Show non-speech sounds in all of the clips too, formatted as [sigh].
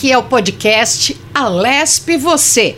aqui é o podcast Alesp Você.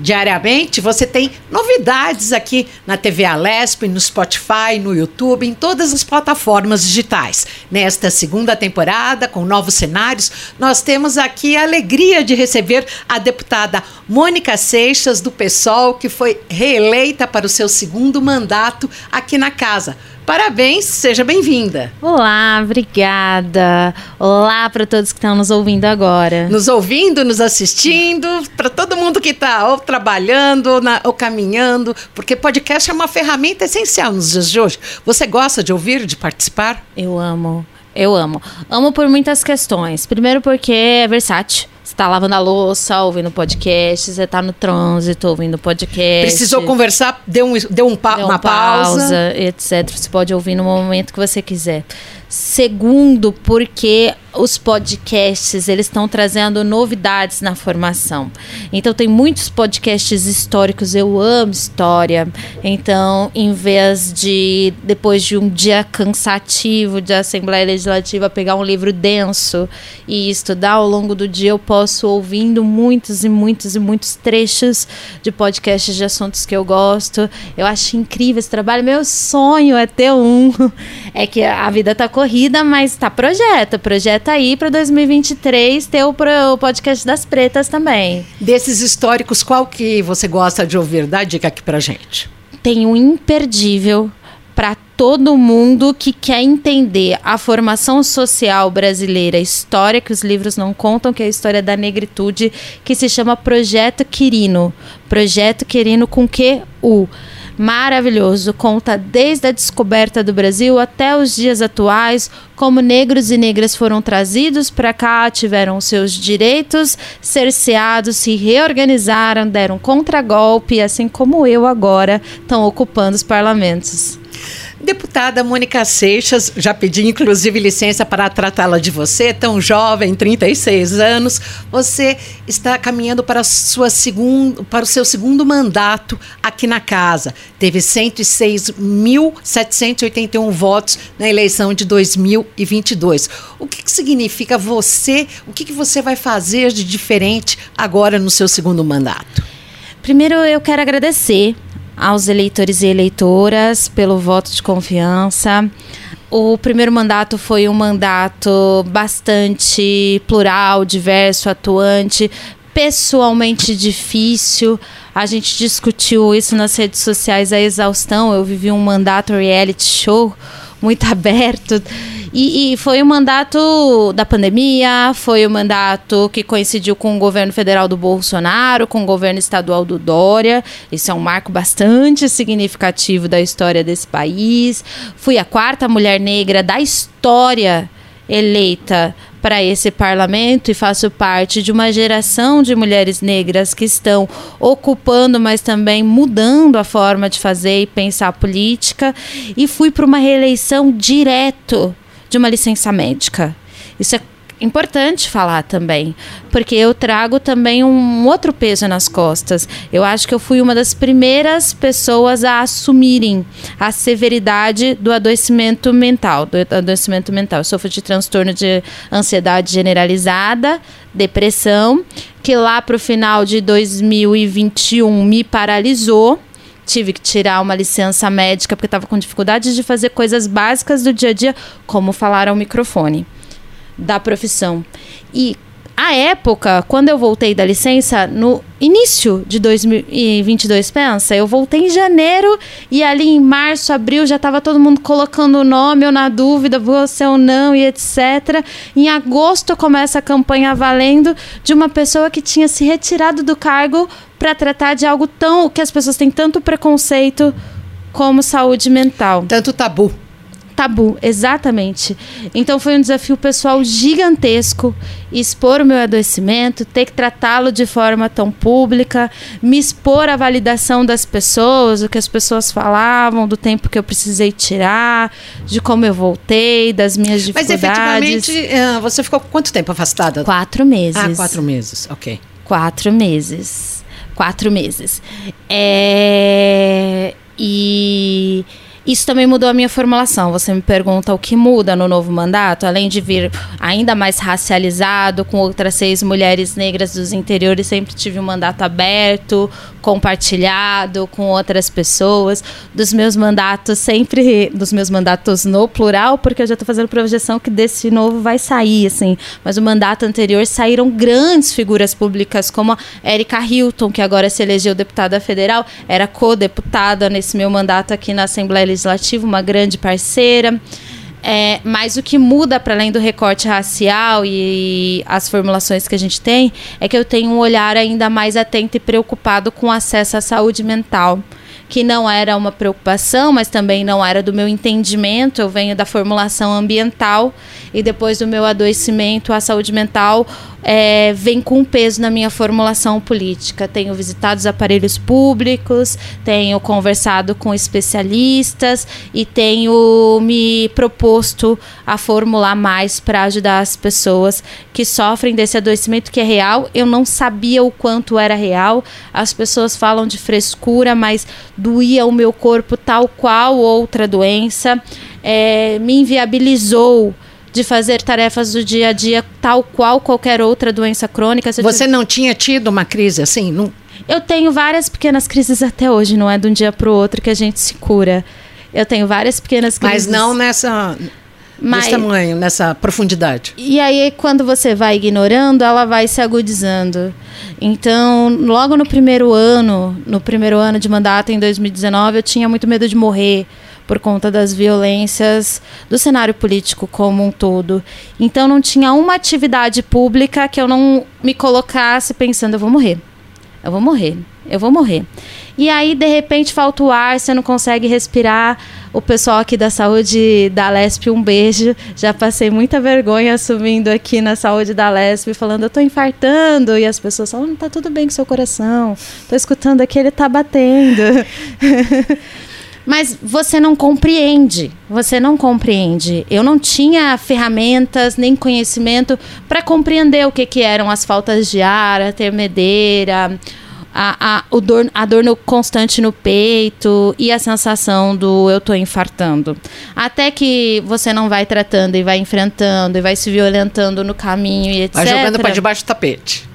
Diariamente você tem novidades aqui na TV Alesp, no Spotify, no YouTube, em todas as plataformas digitais. Nesta segunda temporada, com novos cenários, nós temos aqui a alegria de receber a deputada Mônica Seixas, do PSOL, que foi reeleita para o seu segundo mandato aqui na casa. Parabéns, seja bem-vinda. Olá, obrigada. Olá para todos que estão nos ouvindo agora. Nos ouvindo, nos assistindo, para todo mundo que está ou trabalhando ou, na, ou caminhando, porque podcast é uma ferramenta essencial nos dias de hoje. Você gosta de ouvir, de participar? Eu amo. Eu amo. Amo por muitas questões. Primeiro porque é versátil. Você tá lavando a louça, ouvindo podcast, você tá no trânsito, ouvindo podcast. Precisou conversar, deu, um, deu, um pa deu uma pausa. pausa. etc. Você pode ouvir no momento que você quiser. Segundo, porque os podcasts eles estão trazendo novidades na formação. Então tem muitos podcasts históricos, eu amo história. Então, em vez de depois de um dia cansativo de Assembleia Legislativa pegar um livro denso e estudar ao longo do dia, eu posso ouvindo muitos e muitos e muitos trechos de podcasts de assuntos que eu gosto. Eu acho incrível esse trabalho. Meu sonho é ter um. [laughs] É que a vida tá corrida, mas tá projeto, projeto aí para 2023 ter o, o podcast das pretas também. Desses históricos, qual que você gosta de ouvir? Dá dica aqui pra gente. Tem um imperdível para todo mundo que quer entender a formação social brasileira, a história que os livros não contam, que é a história da negritude, que se chama Projeto Quirino. Projeto Quirino com Q U maravilhoso. Conta desde a descoberta do Brasil até os dias atuais, como negros e negras foram trazidos para cá, tiveram seus direitos cerceados, se reorganizaram, deram contragolpe, assim como eu agora, estão ocupando os parlamentos. Deputada Mônica Seixas, já pedi inclusive licença para tratá-la de você, tão jovem, 36 anos. Você está caminhando para, sua segundo, para o seu segundo mandato aqui na casa. Teve 106.781 votos na eleição de 2022. O que, que significa você? O que, que você vai fazer de diferente agora no seu segundo mandato? Primeiro, eu quero agradecer aos eleitores e eleitoras pelo voto de confiança. O primeiro mandato foi um mandato bastante plural, diverso, atuante, pessoalmente difícil. A gente discutiu isso nas redes sociais a exaustão. Eu vivi um mandato reality show muito [laughs] aberto e, e, foi o mandato da pandemia, foi o mandato que coincidiu com o governo federal do Bolsonaro, com o governo estadual do Dória. Isso é um marco bastante significativo da história desse país. Fui a quarta mulher negra da história eleita para esse parlamento e faço parte de uma geração de mulheres negras que estão ocupando, mas também mudando a forma de fazer e pensar política. E fui para uma reeleição direto de uma licença médica. Isso é importante falar também, porque eu trago também um outro peso nas costas. Eu acho que eu fui uma das primeiras pessoas a assumirem a severidade do adoecimento mental, do adoecimento mental. Eu sofro de transtorno de ansiedade generalizada, depressão, que lá para o final de 2021 me paralisou tive que tirar uma licença médica porque estava com dificuldade de fazer coisas básicas do dia a dia, como falar ao microfone da profissão. E a época, quando eu voltei da licença, no início de 2022, pensa, eu voltei em janeiro e ali em março, abril já estava todo mundo colocando o nome, eu na dúvida, você ou não e etc. Em agosto começa a campanha valendo de uma pessoa que tinha se retirado do cargo para tratar de algo tão que as pessoas têm tanto preconceito como saúde mental. Tanto tabu tabu, exatamente. Então foi um desafio pessoal gigantesco expor o meu adoecimento, ter que tratá-lo de forma tão pública, me expor à validação das pessoas, o que as pessoas falavam, do tempo que eu precisei tirar, de como eu voltei, das minhas dificuldades. Mas efetivamente, eh, você ficou quanto tempo afastada? Quatro meses. Ah, quatro meses, ok. Quatro meses. Quatro meses. É... E Isso também mudou a minha formulação. Você me pergunta o que muda no novo mandato, além de vir ainda mais racializado, com outras seis mulheres negras dos interiores, sempre tive um mandato aberto, compartilhado com outras pessoas. Dos meus mandatos, sempre. Dos meus mandatos no plural, porque eu já estou fazendo projeção que desse novo vai sair, assim. Mas o mandato anterior saíram grandes figuras públicas, como a Erika Hilton, que agora se elegeu deputada federal, era co-deputada nesse meu mandato aqui na Assembleia Legislativa, uma grande parceira. É, mas o que muda para além do recorte racial e as formulações que a gente tem é que eu tenho um olhar ainda mais atento e preocupado com acesso à saúde mental que não era uma preocupação, mas também não era do meu entendimento. Eu venho da formulação ambiental e depois do meu adoecimento, a saúde mental é, vem com peso na minha formulação política. Tenho visitado os aparelhos públicos, tenho conversado com especialistas e tenho me proposto a formular mais para ajudar as pessoas que sofrem desse adoecimento que é real. Eu não sabia o quanto era real. As pessoas falam de frescura, mas doía o meu corpo tal qual outra doença. É, me inviabilizou de fazer tarefas do dia a dia, tal qual qualquer outra doença crônica. Você não tinha tido uma crise assim? Não... Eu tenho várias pequenas crises até hoje, não é de um dia para o outro que a gente se cura. Eu tenho várias pequenas crises. Mas não nessa. Mas, desse tamanho, nessa profundidade. E aí, quando você vai ignorando, ela vai se agudizando. Então, logo no primeiro ano, no primeiro ano de mandato, em 2019, eu tinha muito medo de morrer por conta das violências do cenário político como um todo. Então não tinha uma atividade pública que eu não me colocasse pensando, eu vou morrer. Eu vou morrer. Eu vou morrer. E aí, de repente, falta o ar, você não consegue respirar. O pessoal aqui da saúde da Lesp, um beijo. Já passei muita vergonha subindo aqui na saúde da Lesp, falando, eu tô infartando. E as pessoas falam, tá tudo bem com seu coração. Tô escutando aqui, ele tá batendo. [laughs] Mas você não compreende. Você não compreende. Eu não tinha ferramentas nem conhecimento para compreender o que, que eram as faltas de ar, a tremedeira, a, a, o dor, a dor no, constante no peito e a sensação do eu tô infartando. Até que você não vai tratando e vai enfrentando e vai se violentando no caminho e etc. Vai jogando para debaixo do tapete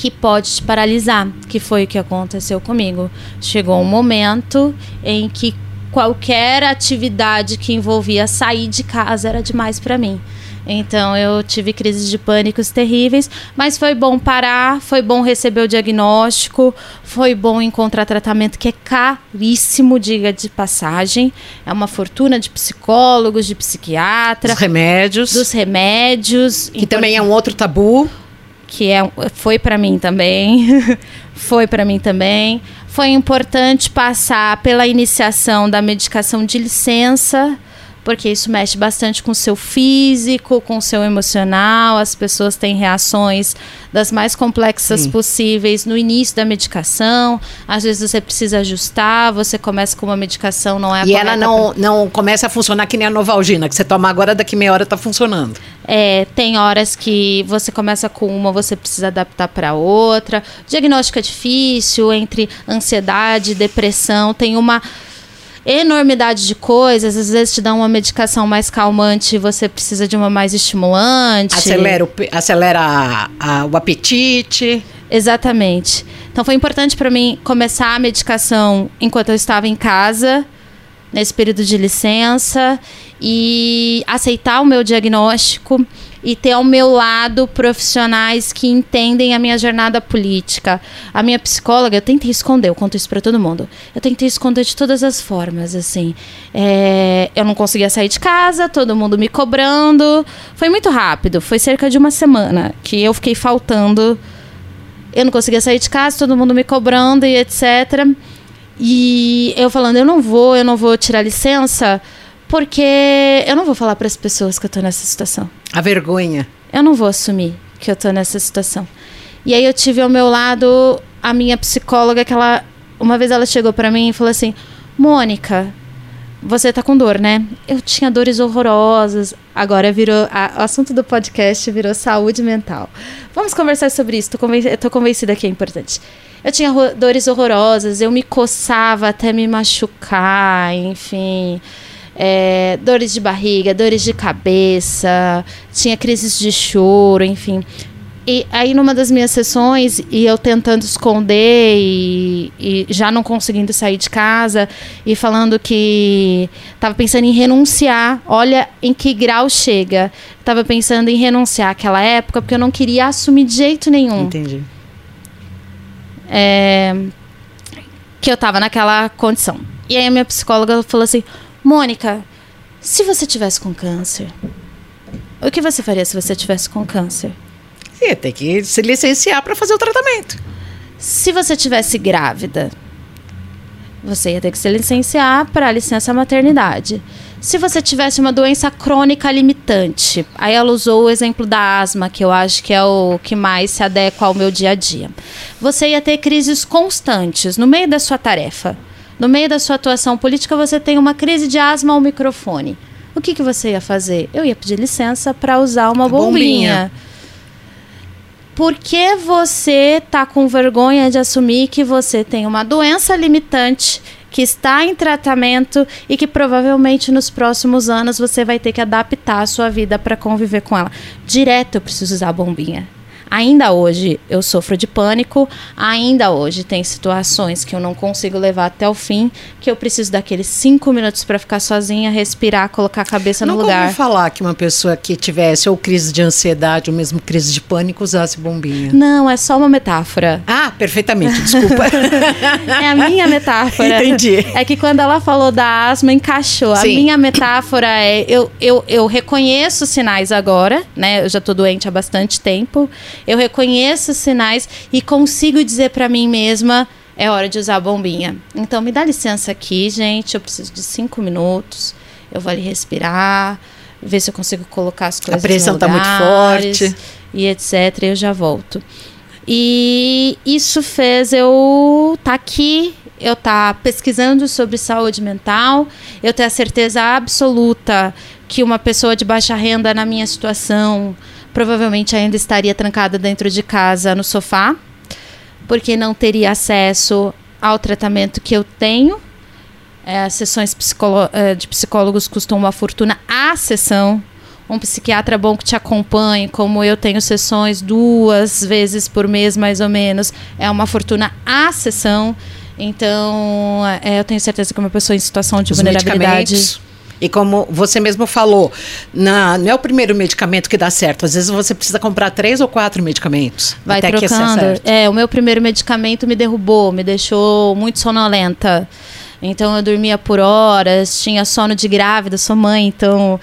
que pode te paralisar, que foi o que aconteceu comigo. Chegou um momento em que qualquer atividade que envolvia sair de casa era demais para mim. Então eu tive crises de pânicos terríveis, mas foi bom parar, foi bom receber o diagnóstico, foi bom encontrar tratamento que é caríssimo, diga de passagem. É uma fortuna de psicólogos, de psiquiatras, dos remédios, dos remédios, que também é um outro tabu que é, foi para mim também. [laughs] foi para mim também. Foi importante passar pela iniciação da medicação de licença porque isso mexe bastante com o seu físico, com o seu emocional. As pessoas têm reações das mais complexas Sim. possíveis no início da medicação. Às vezes você precisa ajustar, você começa com uma medicação, não é a E ela não, pra... não começa a funcionar que nem a Novalgina, que você toma agora, daqui meia hora está funcionando. É, tem horas que você começa com uma, você precisa adaptar para outra. Diagnóstico é difícil entre ansiedade, depressão, tem uma enormidade de coisas. Às vezes te dá uma medicação mais calmante, você precisa de uma mais estimulante. Acelera o, acelera a, a, o apetite. Exatamente. Então foi importante para mim começar a medicação enquanto eu estava em casa, nesse período de licença, e aceitar o meu diagnóstico e ter ao meu lado profissionais que entendem a minha jornada política. A minha psicóloga, eu tentei esconder, eu conto isso para todo mundo. Eu tentei esconder de todas as formas, assim. É, eu não conseguia sair de casa, todo mundo me cobrando. Foi muito rápido, foi cerca de uma semana que eu fiquei faltando. Eu não conseguia sair de casa, todo mundo me cobrando e etc. E eu falando, eu não vou, eu não vou tirar licença porque eu não vou falar para as pessoas que eu tô nessa situação. A vergonha. Eu não vou assumir que eu tô nessa situação. E aí eu tive ao meu lado a minha psicóloga que ela uma vez ela chegou para mim e falou assim: "Mônica, você tá com dor, né? Eu tinha dores horrorosas. Agora virou. A, o assunto do podcast virou saúde mental. Vamos conversar sobre isso. Tô, conven, tô convencida que é importante. Eu tinha dores horrorosas, eu me coçava até me machucar, enfim. É, dores de barriga, dores de cabeça, tinha crises de choro, enfim. E aí, numa das minhas sessões, e eu tentando esconder e, e, já não conseguindo sair de casa, e falando que estava pensando em renunciar. Olha em que grau chega. Estava pensando em renunciar aquela época, porque eu não queria assumir de jeito nenhum. Entendi. É, que eu estava naquela condição. E aí, a minha psicóloga falou assim: Mônica, se você tivesse com câncer, o que você faria se você tivesse com câncer? Ia ter que se licenciar para fazer o tratamento. Se você tivesse grávida, você ia ter que se licenciar para licença maternidade. Se você tivesse uma doença crônica limitante, aí ela usou o exemplo da asma, que eu acho que é o que mais se adequa ao meu dia a dia. Você ia ter crises constantes no meio da sua tarefa. No meio da sua atuação política, você tem uma crise de asma ao microfone. O que, que você ia fazer? Eu ia pedir licença para usar uma bombinha. bombinha por que você tá com vergonha de assumir que você tem uma doença limitante que está em tratamento e que provavelmente nos próximos anos você vai ter que adaptar a sua vida para conviver com ela? Direto eu preciso usar a bombinha. Ainda hoje eu sofro de pânico, ainda hoje tem situações que eu não consigo levar até o fim, que eu preciso daqueles cinco minutos para ficar sozinha, respirar, colocar a cabeça no lugar. Não falar que uma pessoa que tivesse ou crise de ansiedade ou mesmo crise de pânico usasse bombinha. Não, é só uma metáfora. Ah, perfeitamente, desculpa. [laughs] é a minha metáfora. Entendi. É que quando ela falou da asma, encaixou. Sim. A minha metáfora é, eu, eu, eu reconheço sinais agora, né? Eu já tô doente há bastante tempo eu reconheço os sinais e consigo dizer para mim mesma é hora de usar a bombinha. Então me dá licença aqui, gente, eu preciso de cinco minutos. Eu vou ali respirar, ver se eu consigo colocar as coisas. A pressão está muito forte e etc. Eu já volto. E isso fez eu estar tá aqui, eu estar tá pesquisando sobre saúde mental, eu ter a certeza absoluta que uma pessoa de baixa renda na minha situação provavelmente ainda estaria trancada dentro de casa no sofá, porque não teria acesso ao tratamento que eu tenho. É, as sessões é, de psicólogos custam uma fortuna a sessão. Um psiquiatra bom que te acompanhe, como eu tenho sessões duas vezes por mês, mais ou menos, é uma fortuna a sessão. Então, é, eu tenho certeza que uma pessoa em situação de Os vulnerabilidade e como você mesmo falou, na, não é o primeiro medicamento que dá certo. Às vezes você precisa comprar três ou quatro medicamentos. Vai até trocando. Que é, o meu primeiro medicamento me derrubou, me deixou muito sonolenta. Então eu dormia por horas, tinha sono de grávida, sou mãe, então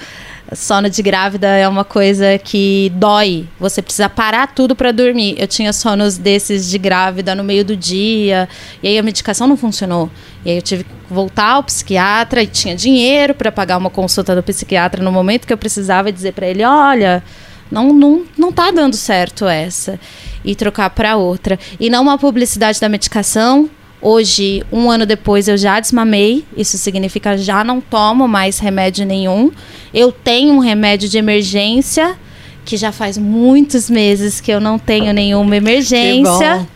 sono de grávida é uma coisa que dói. Você precisa parar tudo para dormir. Eu tinha sonos desses de grávida no meio do dia, e aí a medicação não funcionou. E aí eu tive que voltar ao psiquiatra e tinha dinheiro para pagar uma consulta do psiquiatra no momento que eu precisava dizer para ele, olha, não, não, não tá dando certo essa. E trocar para outra. E não uma publicidade da medicação, Hoje, um ano depois, eu já desmamei. Isso significa já não tomo mais remédio nenhum. Eu tenho um remédio de emergência, que já faz muitos meses que eu não tenho nenhuma emergência.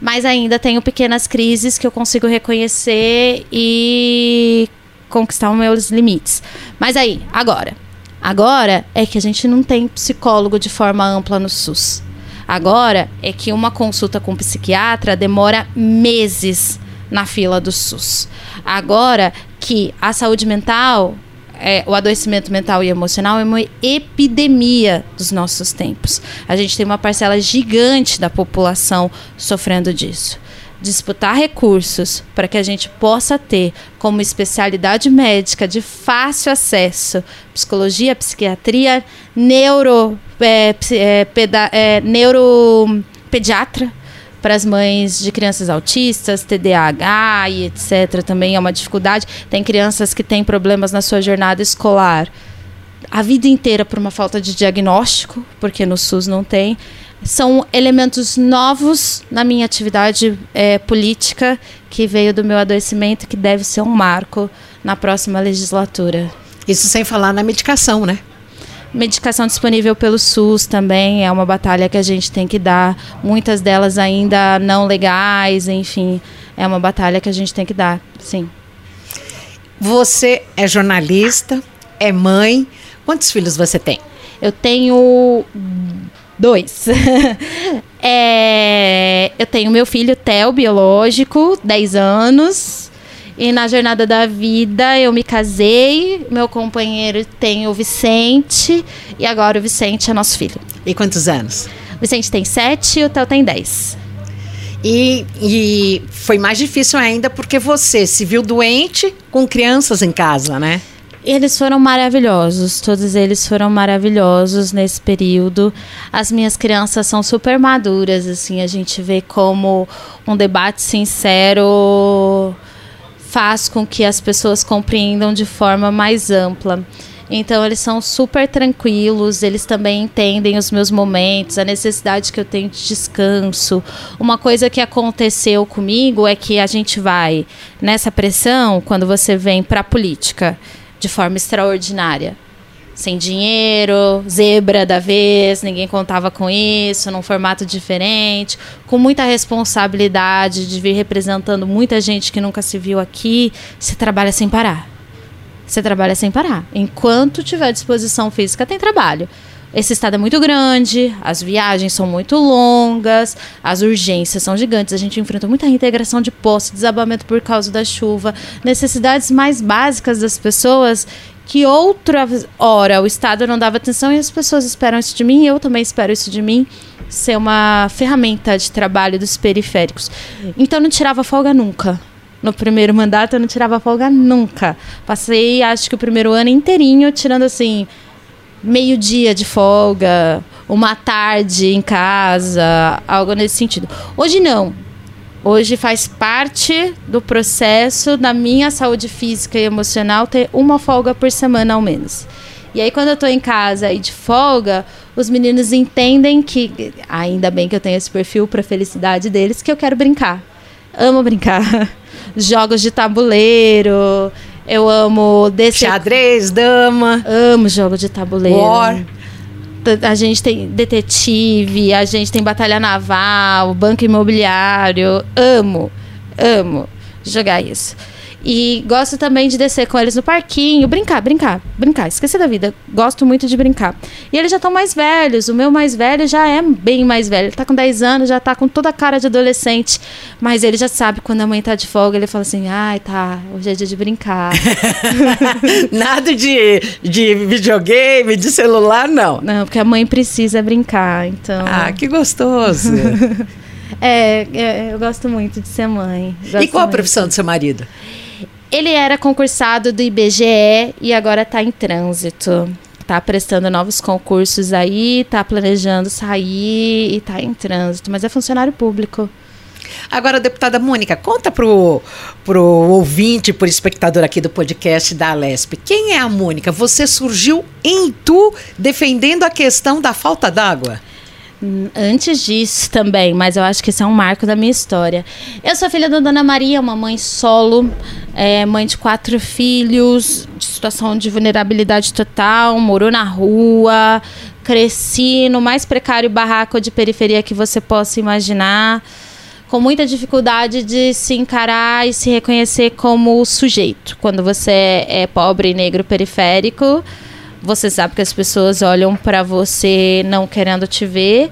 Mas ainda tenho pequenas crises que eu consigo reconhecer e conquistar os meus limites. Mas aí, agora. Agora é que a gente não tem psicólogo de forma ampla no SUS. Agora é que uma consulta com um psiquiatra demora meses na fila do SUS. Agora que a saúde mental, é, o adoecimento mental e emocional é uma epidemia dos nossos tempos. A gente tem uma parcela gigante da população sofrendo disso disputar recursos para que a gente possa ter como especialidade médica de fácil acesso psicologia, psiquiatria, neuro, é, é, peda, é, neuropediatra para as mães de crianças autistas, TDAH e etc. Também é uma dificuldade. Tem crianças que têm problemas na sua jornada escolar a vida inteira por uma falta de diagnóstico, porque no SUS não tem são elementos novos na minha atividade é, política que veio do meu adoecimento que deve ser um marco na próxima legislatura. Isso sem falar na medicação, né? Medicação disponível pelo SUS também é uma batalha que a gente tem que dar. Muitas delas ainda não legais, enfim, é uma batalha que a gente tem que dar, sim. Você é jornalista, é mãe. Quantos filhos você tem? Eu tenho dois. [laughs] é, eu tenho meu filho Theo, biológico, 10 anos. E na jornada da vida eu me casei, meu companheiro tem o Vicente e agora o Vicente é nosso filho. E quantos anos? O Vicente tem sete e o Theo tem dez. E, e foi mais difícil ainda porque você se viu doente com crianças em casa, né? Eles foram maravilhosos, todos eles foram maravilhosos nesse período. As minhas crianças são super maduras, assim, a gente vê como um debate sincero faz com que as pessoas compreendam de forma mais ampla. Então eles são super tranquilos, eles também entendem os meus momentos, a necessidade que eu tenho de descanso. Uma coisa que aconteceu comigo é que a gente vai nessa pressão quando você vem para a política de forma extraordinária sem dinheiro, zebra da vez, ninguém contava com isso, num formato diferente, com muita responsabilidade de vir representando muita gente que nunca se viu aqui, você trabalha sem parar. Você trabalha sem parar. Enquanto tiver disposição física, tem trabalho. Esse estado é muito grande, as viagens são muito longas, as urgências são gigantes, a gente enfrenta muita reintegração de poço, desabamento por causa da chuva, necessidades mais básicas das pessoas que outra hora o Estado não dava atenção e as pessoas esperam isso de mim, eu também espero isso de mim, ser uma ferramenta de trabalho dos periféricos. Então não tirava folga nunca. No primeiro mandato eu não tirava folga nunca. Passei, acho que o primeiro ano inteirinho tirando assim meio-dia de folga, uma tarde em casa, algo nesse sentido. Hoje não. Hoje faz parte do processo da minha saúde física e emocional ter uma folga por semana ao menos. E aí, quando eu estou em casa e de folga, os meninos entendem que, ainda bem que eu tenho esse perfil para felicidade deles, que eu quero brincar. Amo brincar. [laughs] Jogos de tabuleiro. Eu amo descer. Xadrez, dama. Amo jogo de tabuleiro. War a gente tem detetive, a gente tem batalha naval, banco imobiliário. Amo, amo jogar isso. E gosto também de descer com eles no parquinho, brincar, brincar, brincar, esquecer da vida. Gosto muito de brincar. E eles já estão mais velhos. O meu mais velho já é bem mais velho. Ele tá com 10 anos, já tá com toda a cara de adolescente. Mas ele já sabe quando a mãe tá de folga, ele fala assim: ai, tá, hoje é dia de brincar. [laughs] Nada de, de videogame, de celular, não. Não, porque a mãe precisa brincar, então. Ah, que gostoso. [laughs] é, é, eu gosto muito de ser mãe. Gosto e qual a profissão do seu marido? Ele era concursado do IBGE e agora está em trânsito. Tá prestando novos concursos aí, tá planejando sair e tá em trânsito, mas é funcionário público. Agora, deputada Mônica, conta pro, pro ouvinte, pro espectador aqui do podcast da Alesp. Quem é a Mônica? Você surgiu em Tu defendendo a questão da falta d'água? Antes disso também, mas eu acho que esse é um marco da minha história. Eu sou filha da Dona Maria, uma mãe solo, é, mãe de quatro filhos, de situação de vulnerabilidade total, morou na rua, cresci no mais precário barraco de periferia que você possa imaginar, com muita dificuldade de se encarar e se reconhecer como sujeito. Quando você é pobre, negro, periférico você sabe que as pessoas olham para você não querendo te ver.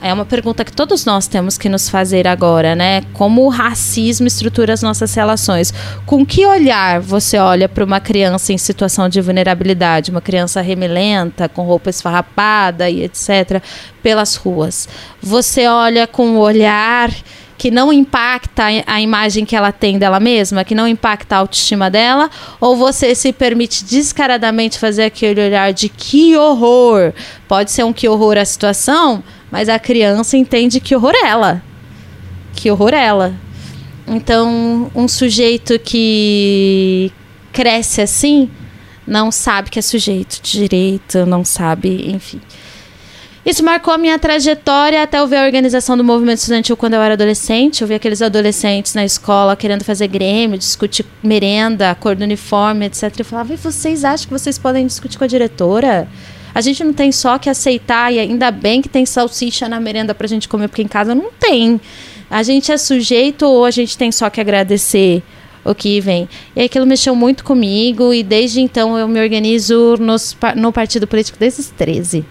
É uma pergunta que todos nós temos que nos fazer agora, né? Como o racismo estrutura as nossas relações? Com que olhar você olha para uma criança em situação de vulnerabilidade, uma criança remelenta, com roupa esfarrapada e etc., pelas ruas? Você olha com o olhar que não impacta a imagem que ela tem dela mesma, que não impacta a autoestima dela, ou você se permite descaradamente fazer aquele olhar de que horror? Pode ser um que horror a situação, mas a criança entende que horror ela. Que horror ela. Então, um sujeito que cresce assim não sabe que é sujeito de direito, não sabe, enfim. Isso marcou a minha trajetória até eu ver a organização do movimento estudantil quando eu era adolescente. Eu vi aqueles adolescentes na escola querendo fazer grêmio, discutir merenda, cor do uniforme, etc. Eu falava, e vocês acham que vocês podem discutir com a diretora? A gente não tem só que aceitar, e ainda bem que tem salsicha na merenda pra gente comer, porque em casa não tem. A gente é sujeito ou a gente tem só que agradecer o que vem? E aquilo mexeu muito comigo, e desde então eu me organizo nos, no partido político desde os 13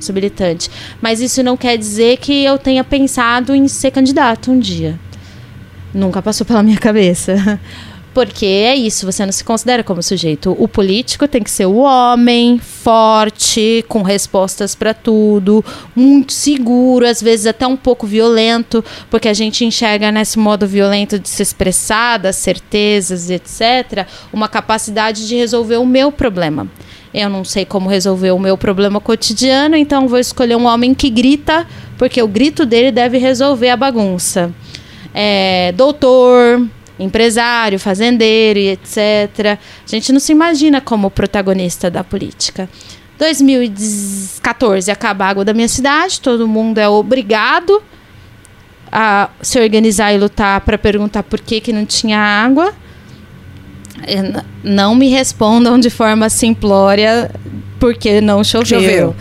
sou militante. Mas isso não quer dizer que eu tenha pensado em ser candidato um dia. Nunca passou pela minha cabeça. [laughs] Porque é isso, você não se considera como sujeito. O político tem que ser o homem, forte, com respostas para tudo, muito seguro, às vezes até um pouco violento, porque a gente enxerga nesse modo violento de se expressar, das certezas, etc., uma capacidade de resolver o meu problema. Eu não sei como resolver o meu problema cotidiano, então vou escolher um homem que grita, porque o grito dele deve resolver a bagunça. É, doutor, empresário, fazendeiro e etc. A gente não se imagina como protagonista da política. 2014 acaba a água da minha cidade, todo mundo é obrigado a se organizar e lutar para perguntar por que, que não tinha água. Não me respondam de forma simplória porque não choveu. Choveu.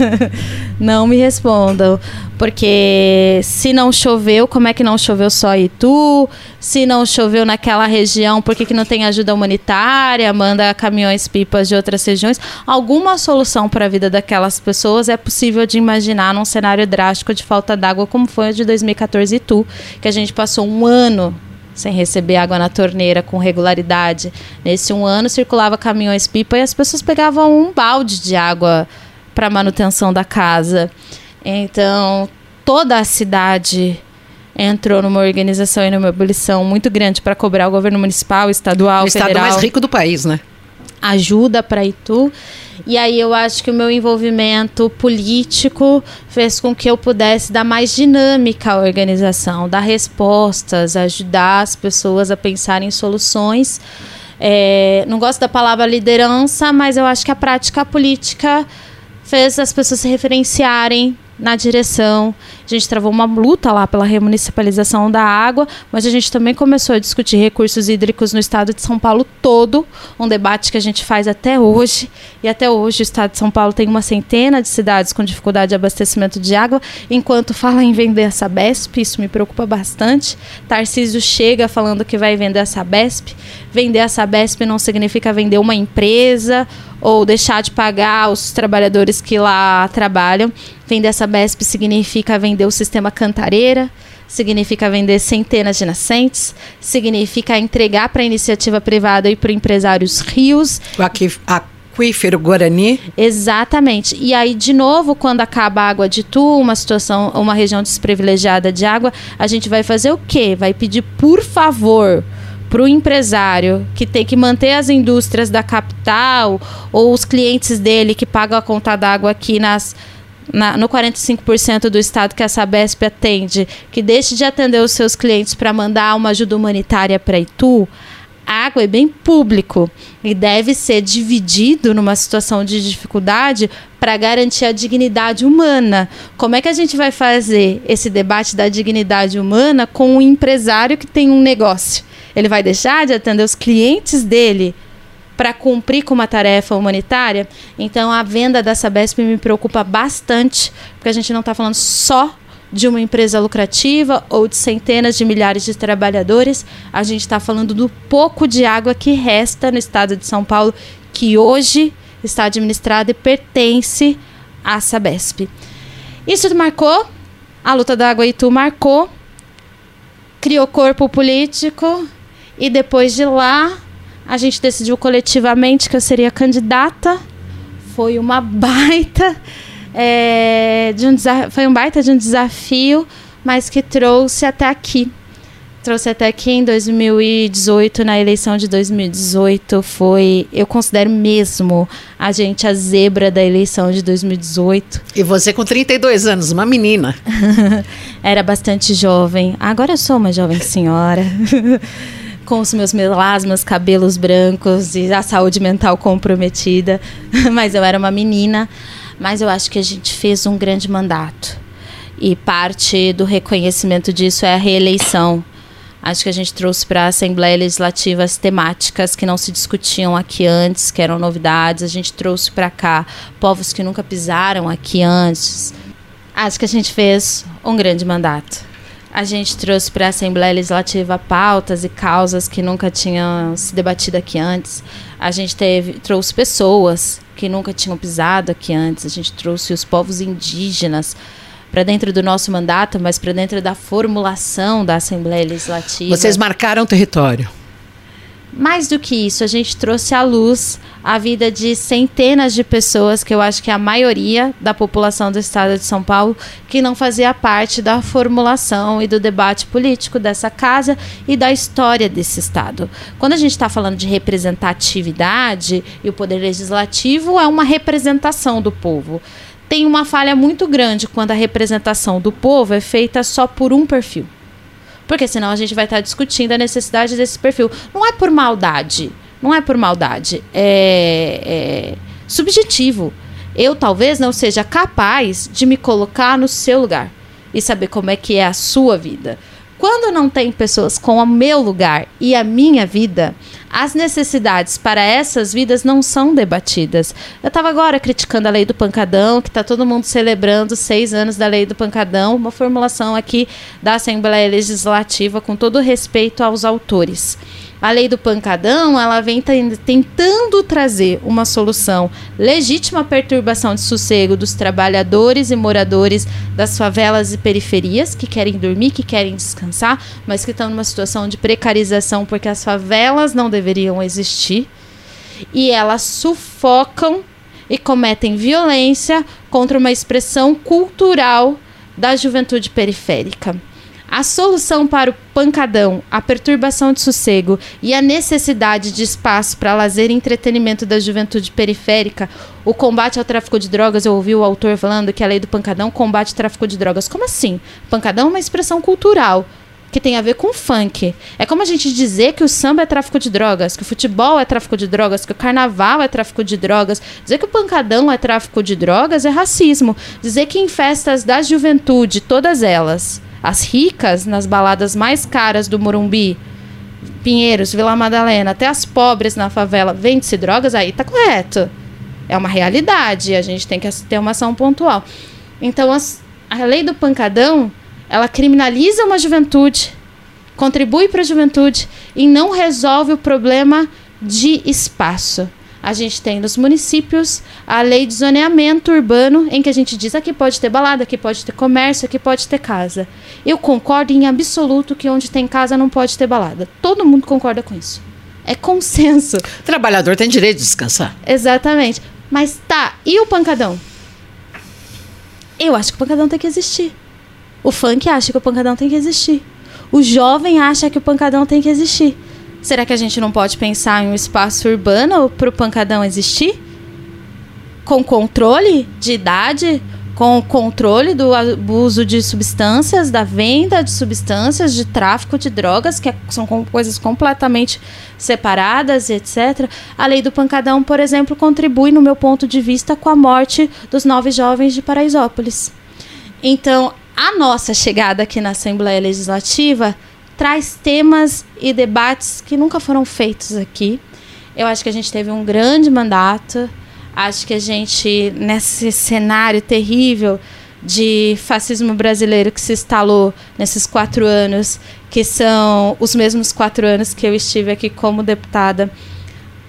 [laughs] não me respondam. Porque se não choveu, como é que não choveu só Itu? Se não choveu naquela região, por que, que não tem ajuda humanitária? Manda caminhões pipas de outras regiões. Alguma solução para a vida daquelas pessoas é possível de imaginar num cenário drástico de falta d'água, como foi o de 2014 Itu, que a gente passou um ano sem receber água na torneira com regularidade. Nesse um ano circulava caminhões pipa e as pessoas pegavam um balde de água para manutenção da casa. Então, toda a cidade entrou numa organização e numa abolição muito grande para cobrar o governo municipal, estadual, o federal. O estado mais rico do país, né? Ajuda para Itu. E aí eu acho que o meu envolvimento político fez com que eu pudesse dar mais dinâmica à organização, dar respostas, ajudar as pessoas a pensar em soluções. É, não gosto da palavra liderança, mas eu acho que a prática política fez as pessoas se referenciarem na direção. A gente travou uma luta lá pela remunicipalização da água, mas a gente também começou a discutir recursos hídricos no estado de São Paulo todo, um debate que a gente faz até hoje. E até hoje o estado de São Paulo tem uma centena de cidades com dificuldade de abastecimento de água, enquanto fala em vender a Sabesp, isso me preocupa bastante. Tarcísio chega falando que vai vender a Sabesp. Vender a Sabesp não significa vender uma empresa ou deixar de pagar os trabalhadores que lá trabalham. Vender essa BESP significa vender o sistema Cantareira, significa vender centenas de nascentes, significa entregar para a iniciativa privada e para empresários rios. Aqui, aquífero Guarani. Exatamente. E aí, de novo, quando acaba a água de Tu, uma situação, uma região desprivilegiada de água, a gente vai fazer o quê? Vai pedir, por favor, para o empresário que tem que manter as indústrias da capital ou os clientes dele que pagam a conta d'água aqui nas, na, no 45% do estado que a Sabesp atende, que deixe de atender os seus clientes para mandar uma ajuda humanitária para Itu, água é bem público e deve ser dividido numa situação de dificuldade para garantir a dignidade humana. Como é que a gente vai fazer esse debate da dignidade humana com um empresário que tem um negócio? Ele vai deixar de atender os clientes dele para cumprir com uma tarefa humanitária? Então, a venda da Sabesp me preocupa bastante, porque a gente não está falando só de uma empresa lucrativa ou de centenas de milhares de trabalhadores, a gente está falando do pouco de água que resta no estado de São Paulo, que hoje está administrado e pertence à Sabesp. Isso marcou, a luta da água Itu marcou, criou corpo político e depois de lá, a gente decidiu coletivamente que eu seria candidata. Foi uma [laughs] baita é, de um foi um baita de um desafio, mas que trouxe até aqui. Trouxe até aqui em 2018, na eleição de 2018, foi, eu considero mesmo a gente a zebra da eleição de 2018. E você com 32 anos, uma menina. [laughs] Era bastante jovem. Agora eu sou uma jovem senhora. [laughs] com os meus melasmas, cabelos brancos e a saúde mental comprometida. [laughs] Mas eu era uma menina. Mas eu acho que a gente fez um grande mandato. E parte do reconhecimento disso é a reeleição. Acho que a gente trouxe para a Assembleia Legislativa as temáticas que não se discutiam aqui antes, que eram novidades. A gente trouxe para cá povos que nunca pisaram aqui antes. Acho que a gente fez um grande mandato. A gente trouxe para a Assembleia Legislativa pautas e causas que nunca tinham se debatido aqui antes. A gente teve, trouxe pessoas que nunca tinham pisado aqui antes. A gente trouxe os povos indígenas para dentro do nosso mandato, mas para dentro da formulação da Assembleia Legislativa. Vocês marcaram território. Mais do que isso, a gente trouxe à luz a vida de centenas de pessoas, que eu acho que é a maioria da população do estado de São Paulo, que não fazia parte da formulação e do debate político dessa casa e da história desse estado. Quando a gente está falando de representatividade, e o poder legislativo é uma representação do povo tem uma falha muito grande quando a representação do povo é feita só por um perfil. Porque senão a gente vai estar discutindo a necessidade desse perfil. Não é por maldade. Não é por maldade. É, é subjetivo. Eu talvez não seja capaz de me colocar no seu lugar e saber como é que é a sua vida. Quando não tem pessoas com o meu lugar e a minha vida, as necessidades para essas vidas não são debatidas. Eu estava agora criticando a lei do pancadão, que está todo mundo celebrando seis anos da lei do pancadão, uma formulação aqui da Assembleia Legislativa com todo respeito aos autores a lei do pancadão, ela vem tentando trazer uma solução legítima à perturbação de sossego dos trabalhadores e moradores das favelas e periferias que querem dormir, que querem descansar, mas que estão numa situação de precarização porque as favelas não deveriam existir. E elas sufocam e cometem violência contra uma expressão cultural da juventude periférica. A solução para o pancadão, a perturbação de sossego e a necessidade de espaço para lazer e entretenimento da juventude periférica, o combate ao tráfico de drogas, eu ouvi o autor falando que a lei do pancadão combate o tráfico de drogas. Como assim? Pancadão é uma expressão cultural que tem a ver com funk. É como a gente dizer que o samba é tráfico de drogas, que o futebol é tráfico de drogas, que o carnaval é tráfico de drogas. Dizer que o pancadão é tráfico de drogas é racismo. Dizer que em festas da juventude, todas elas, as ricas nas baladas mais caras do Morumbi, Pinheiros, Vila Madalena, até as pobres na favela, vende-se drogas, aí tá correto. É uma realidade, a gente tem que ter uma ação pontual. Então, as, a lei do pancadão, ela criminaliza uma juventude, contribui para a juventude e não resolve o problema de espaço a gente tem nos municípios a lei de zoneamento urbano, em que a gente diz aqui pode ter balada, aqui pode ter comércio, aqui pode ter casa. Eu concordo em absoluto que onde tem casa não pode ter balada. Todo mundo concorda com isso. É consenso. O trabalhador tem direito de descansar. Exatamente. Mas tá, e o pancadão? Eu acho que o pancadão tem que existir. O funk acha que o pancadão tem que existir. O jovem acha que o pancadão tem que existir. Será que a gente não pode pensar em um espaço urbano para o pancadão existir? Com controle de idade, com controle do abuso de substâncias, da venda de substâncias, de tráfico de drogas, que é, são coisas completamente separadas, etc. A lei do pancadão, por exemplo, contribui, no meu ponto de vista, com a morte dos nove jovens de Paraisópolis. Então, a nossa chegada aqui na Assembleia Legislativa traz temas e debates que nunca foram feitos aqui. Eu acho que a gente teve um grande mandato. Acho que a gente, nesse cenário terrível de fascismo brasileiro que se instalou nesses quatro anos, que são os mesmos quatro anos que eu estive aqui como deputada,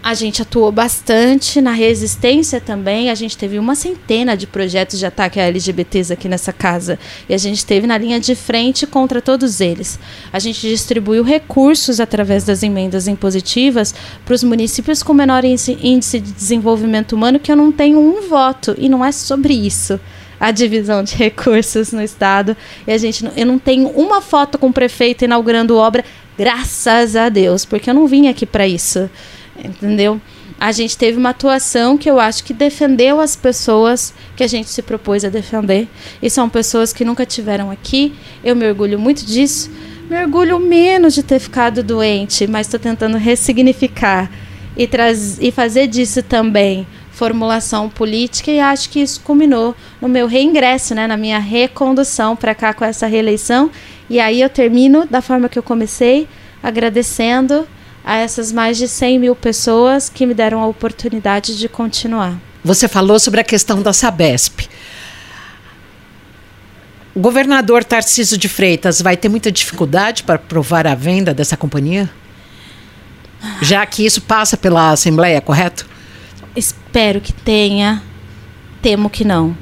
a gente atuou bastante na resistência também. A gente teve uma centena de projetos de ataque a LGBTs aqui nessa casa. E a gente esteve na linha de frente contra todos eles. A gente distribuiu recursos através das emendas impositivas para os municípios com menor índice de desenvolvimento humano, que eu não tenho um voto. E não é sobre isso a divisão de recursos no estado. E a gente, eu não tenho uma foto com o prefeito inaugurando obra, graças a Deus, porque eu não vim aqui para isso entendeu? A gente teve uma atuação que eu acho que defendeu as pessoas que a gente se propôs a defender. E são pessoas que nunca tiveram aqui. Eu me orgulho muito disso. Me orgulho menos de ter ficado doente, mas estou tentando ressignificar e, e fazer disso também formulação política e acho que isso culminou no meu reingresso, né, na minha recondução para cá com essa reeleição E aí eu termino da forma que eu comecei, agradecendo a essas mais de 100 mil pessoas que me deram a oportunidade de continuar. Você falou sobre a questão da Sabesp. O governador Tarcísio de Freitas vai ter muita dificuldade para aprovar a venda dessa companhia? Já que isso passa pela Assembleia, correto? Espero que tenha. Temo que não.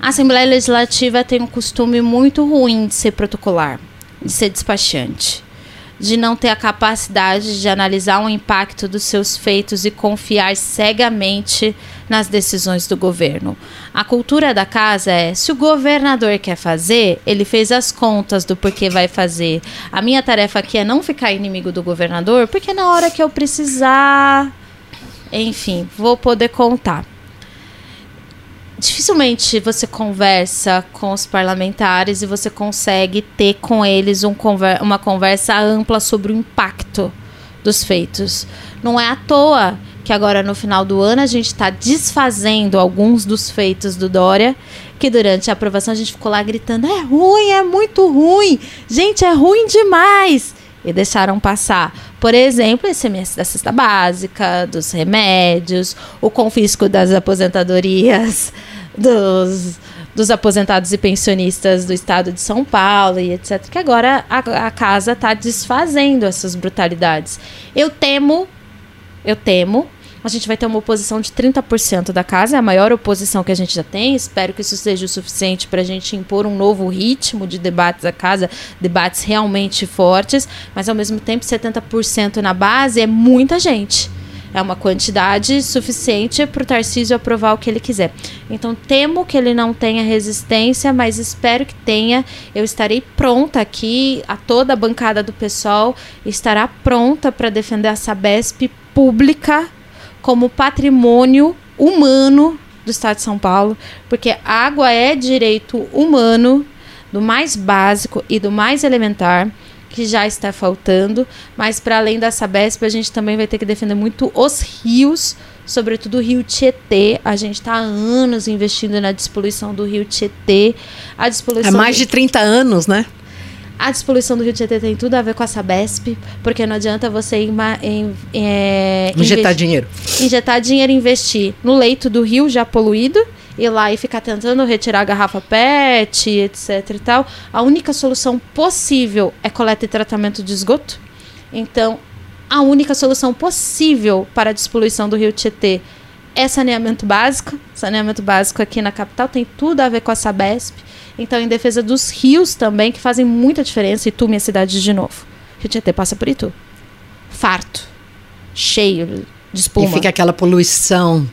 A Assembleia Legislativa tem um costume muito ruim de ser protocolar, de ser despachante de não ter a capacidade de analisar o impacto dos seus feitos e confiar cegamente nas decisões do governo. A cultura da casa é: se o governador quer fazer, ele fez as contas do porquê vai fazer. A minha tarefa aqui é não ficar inimigo do governador, porque na hora que eu precisar, enfim, vou poder contar dificilmente você conversa com os parlamentares e você consegue ter com eles um conver uma conversa ampla sobre o impacto dos feitos. Não é à toa que agora no final do ano a gente está desfazendo alguns dos feitos do Dória, que durante a aprovação a gente ficou lá gritando: é ruim, é muito ruim, gente, é ruim demais. E deixaram passar, por exemplo, esse ICMS da cesta básica, dos remédios, o confisco das aposentadorias [laughs] dos, dos aposentados e pensionistas do estado de São Paulo e etc. Que agora a, a casa está desfazendo essas brutalidades. Eu temo, eu temo a gente vai ter uma oposição de 30% da casa, é a maior oposição que a gente já tem. Espero que isso seja o suficiente para a gente impor um novo ritmo de debates à casa, debates realmente fortes, mas ao mesmo tempo 70% na base é muita gente. É uma quantidade suficiente para o Tarcísio aprovar o que ele quiser. Então, temo que ele não tenha resistência, mas espero que tenha. Eu estarei pronta aqui, a toda a bancada do pessoal estará pronta para defender a Sabesp pública como patrimônio humano do Estado de São Paulo, porque água é direito humano, do mais básico e do mais elementar que já está faltando, mas para além da Sabesp, a gente também vai ter que defender muito os rios, sobretudo o rio Tietê. A gente está há anos investindo na despoluição do rio Tietê. A despoluição é mais de 30 anos, né? A despoluição do Rio Tietê tem tudo a ver com a Sabesp, porque não adianta você em, em, é, injetar dinheiro. Injetar dinheiro e investir no leito do rio já poluído ir lá e ficar tentando retirar a garrafa PET, etc e tal, a única solução possível é coleta e tratamento de esgoto. Então, a única solução possível para a despoluição do rio Tietê é saneamento básico. Saneamento básico aqui na capital tem tudo a ver com a Sabesp. Então, em defesa dos rios também, que fazem muita diferença. Itu, minha cidade de novo. Rio Tietê passa por Itu. Farto. Cheio de espuma. E fica aquela poluição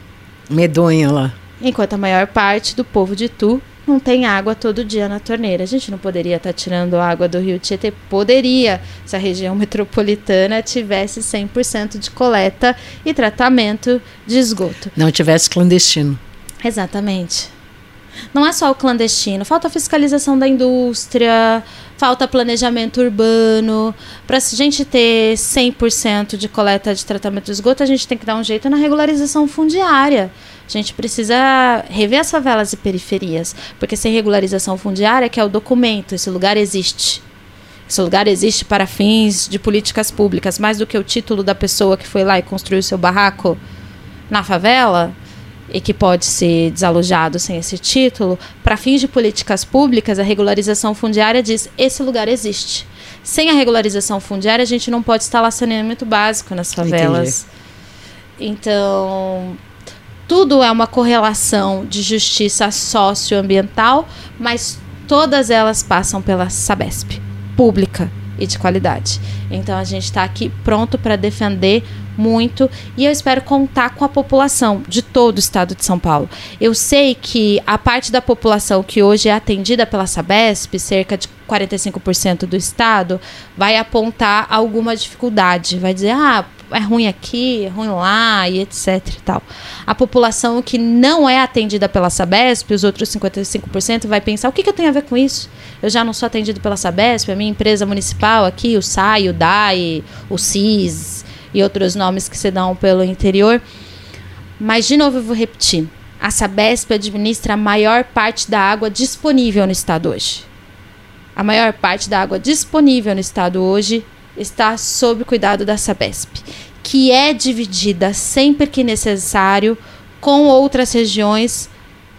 medonha lá enquanto a maior parte do povo de Tu não tem água todo dia na torneira. A gente não poderia estar tá tirando água do rio Tietê? Poderia, se a região [laughs] metropolitana tivesse 100% de coleta e tratamento de esgoto. Não tivesse clandestino. Exatamente. Não é só o clandestino, falta fiscalização da indústria, falta planejamento urbano. Para a gente ter 100% de coleta de tratamento de esgoto, a gente tem que dar um jeito na regularização fundiária. A gente precisa rever as favelas e periferias, porque sem regularização fundiária, que é o documento, esse lugar existe. Esse lugar existe para fins de políticas públicas, mais do que o título da pessoa que foi lá e construiu seu barraco na favela e que pode ser desalojado sem esse título, para fins de políticas públicas, a regularização fundiária diz esse lugar existe. Sem a regularização fundiária, a gente não pode instalar saneamento básico nas favelas. Entendi. Então, tudo é uma correlação de justiça socioambiental, mas todas elas passam pela Sabesp, pública e de qualidade. Então a gente está aqui pronto para defender muito e eu espero contar com a população de todo o estado de São Paulo. Eu sei que a parte da população que hoje é atendida pela Sabesp, cerca de 45% do estado, vai apontar alguma dificuldade, vai dizer: "Ah, é ruim aqui, é ruim lá e etc e tal. A população que não é atendida pela Sabesp, os outros 55% vai pensar, o que, que eu tenho a ver com isso? Eu já não sou atendido pela Sabesp, a minha empresa municipal aqui, o SAI, o DAI, o CIS e outros nomes que se dão pelo interior. Mas, de novo, eu vou repetir. A Sabesp administra a maior parte da água disponível no estado hoje. A maior parte da água disponível no estado hoje está sob cuidado da Sabesp, que é dividida sempre que necessário com outras regiões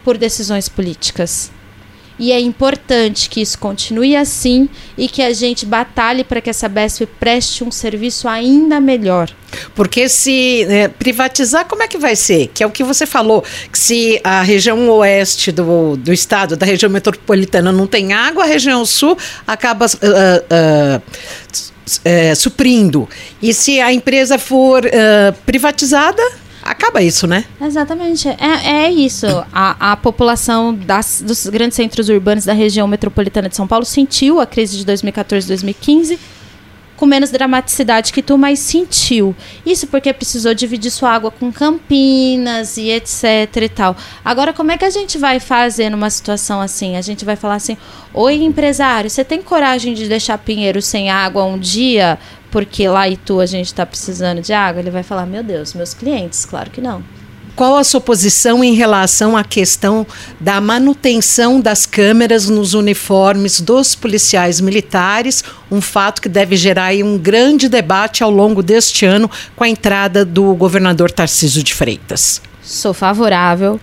por decisões políticas. E é importante que isso continue assim e que a gente batalhe para que essa BESP preste um serviço ainda melhor. Porque se é, privatizar, como é que vai ser? Que é o que você falou, que se a região oeste do, do estado, da região metropolitana, não tem água, a região sul acaba uh, uh, uh, suprindo. E se a empresa for privatizada, acaba isso, né? Exatamente. É, é isso. A, a população das, dos grandes centros urbanos da região metropolitana de São Paulo sentiu a crise de 2014 2015 com menos dramaticidade que tu, mas sentiu. Isso porque precisou dividir sua água com Campinas e etc e tal. Agora, como é que a gente vai fazer numa situação assim? A gente vai falar assim: Oi, empresário, você tem coragem de deixar Pinheiro sem água um dia? Porque lá e tu a gente está precisando de água? Ele vai falar: Meu Deus, meus clientes, claro que não. Qual a sua posição em relação à questão da manutenção das câmeras nos uniformes dos policiais militares? Um fato que deve gerar um grande debate ao longo deste ano com a entrada do governador Tarcísio de Freitas. Sou favorável.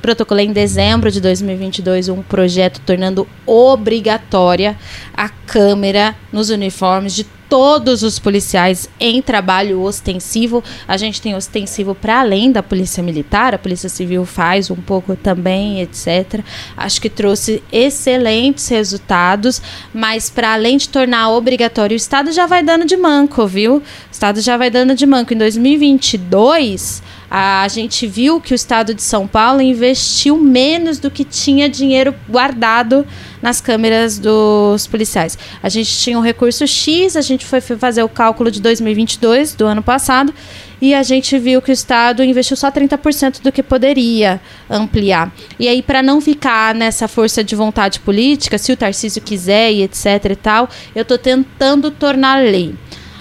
Protocolei em dezembro de 2022 um projeto tornando obrigatória a câmera nos uniformes de todos os policiais em trabalho ostensivo. A gente tem ostensivo para além da Polícia Militar, a Polícia Civil faz um pouco também, etc. Acho que trouxe excelentes resultados, mas para além de tornar obrigatório, o Estado já vai dando de manco, viu? O Estado já vai dando de manco. Em 2022, a gente viu que o Estado de São Paulo investiu menos do que tinha dinheiro guardado nas câmeras dos policiais. A gente tinha um recurso X, a gente foi fazer o cálculo de 2022, do ano passado, e a gente viu que o Estado investiu só 30% do que poderia ampliar. E aí, para não ficar nessa força de vontade política, se o Tarcísio quiser e etc e tal, eu estou tentando tornar lei.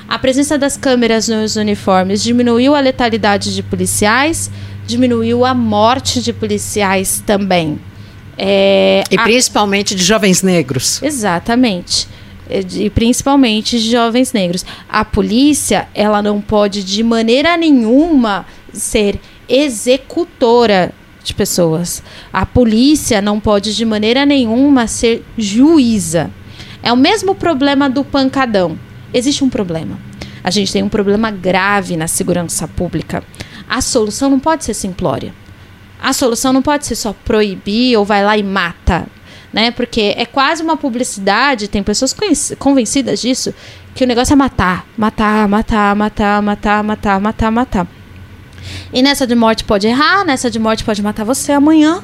A presença das câmeras nos uniformes diminuiu a letalidade de policiais, diminuiu a morte de policiais também. É, e a... principalmente de jovens negros. Exatamente. É, e principalmente de jovens negros. A polícia, ela não pode de maneira nenhuma ser executora de pessoas. A polícia não pode de maneira nenhuma ser juíza. É o mesmo problema do pancadão. Existe um problema. A gente tem um problema grave na segurança pública. A solução não pode ser simplória. A solução não pode ser só proibir ou vai lá e mata, né? Porque é quase uma publicidade, tem pessoas convencidas disso, que o negócio é matar, matar, matar, matar, matar, matar, matar, matar. E nessa de morte pode errar, nessa de morte pode matar você amanhã,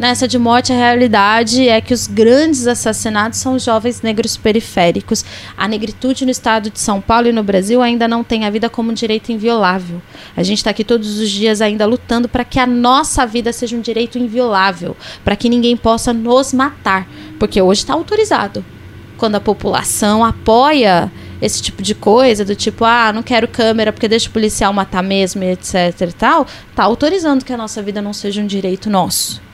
Nessa de morte, a realidade é que os grandes assassinatos são jovens negros periféricos. A negritude no estado de São Paulo e no Brasil ainda não tem a vida como um direito inviolável. A gente está aqui todos os dias ainda lutando para que a nossa vida seja um direito inviolável, para que ninguém possa nos matar, porque hoje está autorizado. Quando a população apoia esse tipo de coisa, do tipo, ah, não quero câmera porque deixa o policial matar mesmo, etc e tal, tá autorizando que a nossa vida não seja um direito nosso.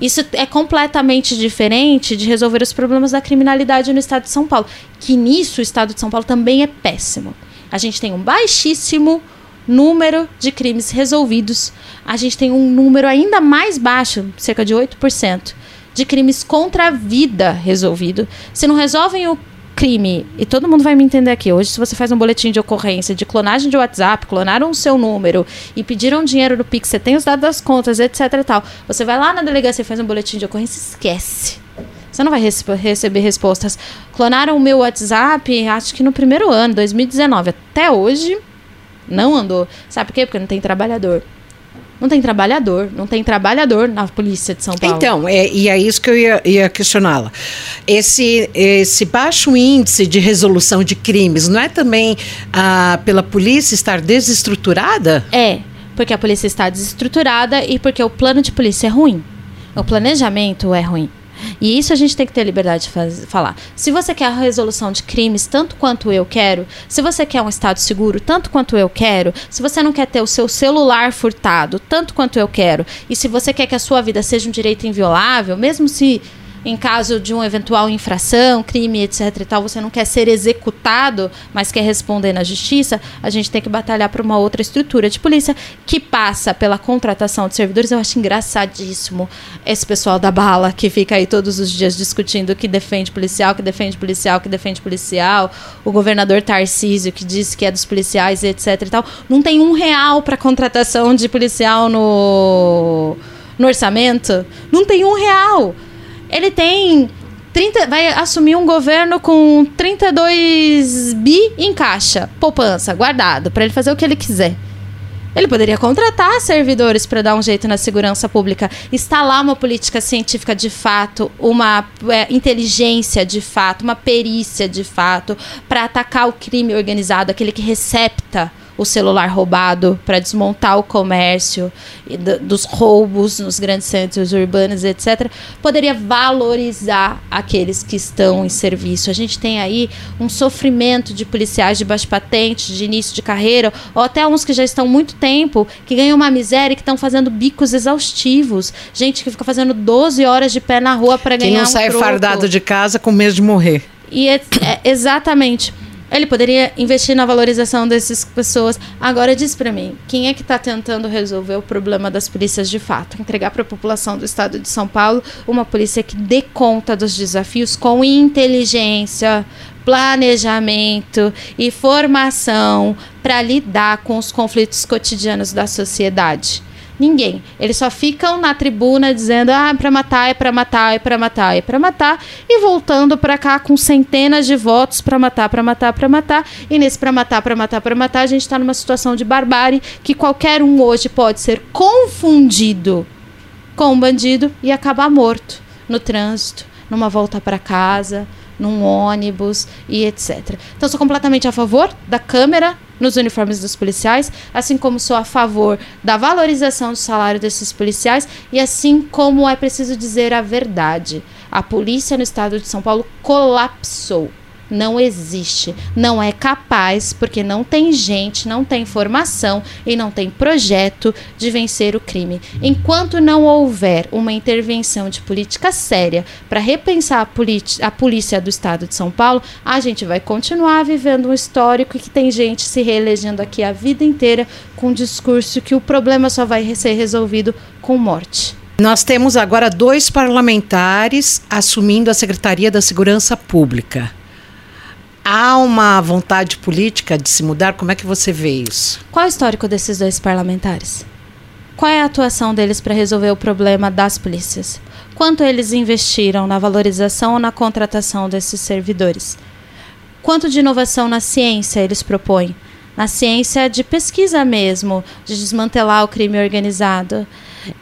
Isso é completamente diferente de resolver os problemas da criminalidade no estado de São Paulo. Que nisso o estado de São Paulo também é péssimo. A gente tem um baixíssimo número de crimes resolvidos. A gente tem um número ainda mais baixo, cerca de 8%, de crimes contra a vida resolvido. Se não resolvem o crime, e todo mundo vai me entender aqui, hoje se você faz um boletim de ocorrência de clonagem de WhatsApp, clonaram o seu número e pediram dinheiro no Pix, você tem os dados das contas, etc e tal, você vai lá na delegacia e faz um boletim de ocorrência, esquece. Você não vai receber respostas. Clonaram o meu WhatsApp, acho que no primeiro ano, 2019. Até hoje, não andou. Sabe por quê? Porque não tem trabalhador. Não tem trabalhador, não tem trabalhador na polícia de São Paulo. Então, é, e é isso que eu ia, ia questioná-la. Esse, esse baixo índice de resolução de crimes não é também ah, pela polícia estar desestruturada? É, porque a polícia está desestruturada e porque o plano de polícia é ruim. O planejamento é ruim. E isso a gente tem que ter liberdade de faz, falar. Se você quer a resolução de crimes tanto quanto eu quero, se você quer um estado seguro tanto quanto eu quero, se você não quer ter o seu celular furtado tanto quanto eu quero, e se você quer que a sua vida seja um direito inviolável, mesmo se em caso de uma eventual infração, crime, etc e tal, você não quer ser executado, mas quer responder na justiça, a gente tem que batalhar para uma outra estrutura de polícia que passa pela contratação de servidores. Eu acho engraçadíssimo esse pessoal da bala que fica aí todos os dias discutindo que defende policial, que defende policial, que defende policial, o governador Tarcísio que diz que é dos policiais, etc e tal. Não tem um real para contratação de policial no no orçamento, não tem um real. Ele tem 30, vai assumir um governo com 32 bi em caixa, poupança, guardado, para ele fazer o que ele quiser. Ele poderia contratar servidores para dar um jeito na segurança pública, instalar uma política científica de fato, uma é, inteligência de fato, uma perícia de fato, para atacar o crime organizado, aquele que recepta o celular roubado para desmontar o comércio dos roubos nos grandes centros urbanos, etc., poderia valorizar aqueles que estão em serviço. A gente tem aí um sofrimento de policiais de baixo patente, de início de carreira, ou até uns que já estão muito tempo, que ganham uma miséria e que estão fazendo bicos exaustivos. Gente que fica fazendo 12 horas de pé na rua para ganhar um Que não sai troco. fardado de casa com medo de morrer. E é, é, exatamente. Ele poderia investir na valorização dessas pessoas. Agora diz para mim, quem é que está tentando resolver o problema das polícias de fato? Entregar para a população do estado de São Paulo uma polícia que dê conta dos desafios com inteligência, planejamento e formação para lidar com os conflitos cotidianos da sociedade. Ninguém. Eles só ficam na tribuna dizendo: ah, é para matar, é para matar, é para matar, é para matar, e voltando para cá com centenas de votos para matar, para matar, para matar. E nesse para matar, para matar, para matar, a gente está numa situação de barbárie que qualquer um hoje pode ser confundido com um bandido e acabar morto no trânsito, numa volta para casa, num ônibus e etc. Então, sou completamente a favor da câmera nos uniformes dos policiais, assim como sou a favor da valorização do salário desses policiais e assim como é preciso dizer a verdade. A polícia no estado de São Paulo colapsou não existe, não é capaz, porque não tem gente, não tem formação e não tem projeto de vencer o crime. Enquanto não houver uma intervenção de política séria para repensar a, a, polícia do estado de São Paulo, a gente vai continuar vivendo um histórico que tem gente se reelegendo aqui a vida inteira com discurso que o problema só vai ser resolvido com morte. Nós temos agora dois parlamentares assumindo a Secretaria da Segurança Pública há uma vontade política de se mudar? Como é que você vê isso? Qual o histórico desses dois parlamentares? Qual é a atuação deles para resolver o problema das polícias? Quanto eles investiram na valorização ou na contratação desses servidores? Quanto de inovação na ciência eles propõem? Na ciência de pesquisa mesmo, de desmantelar o crime organizado.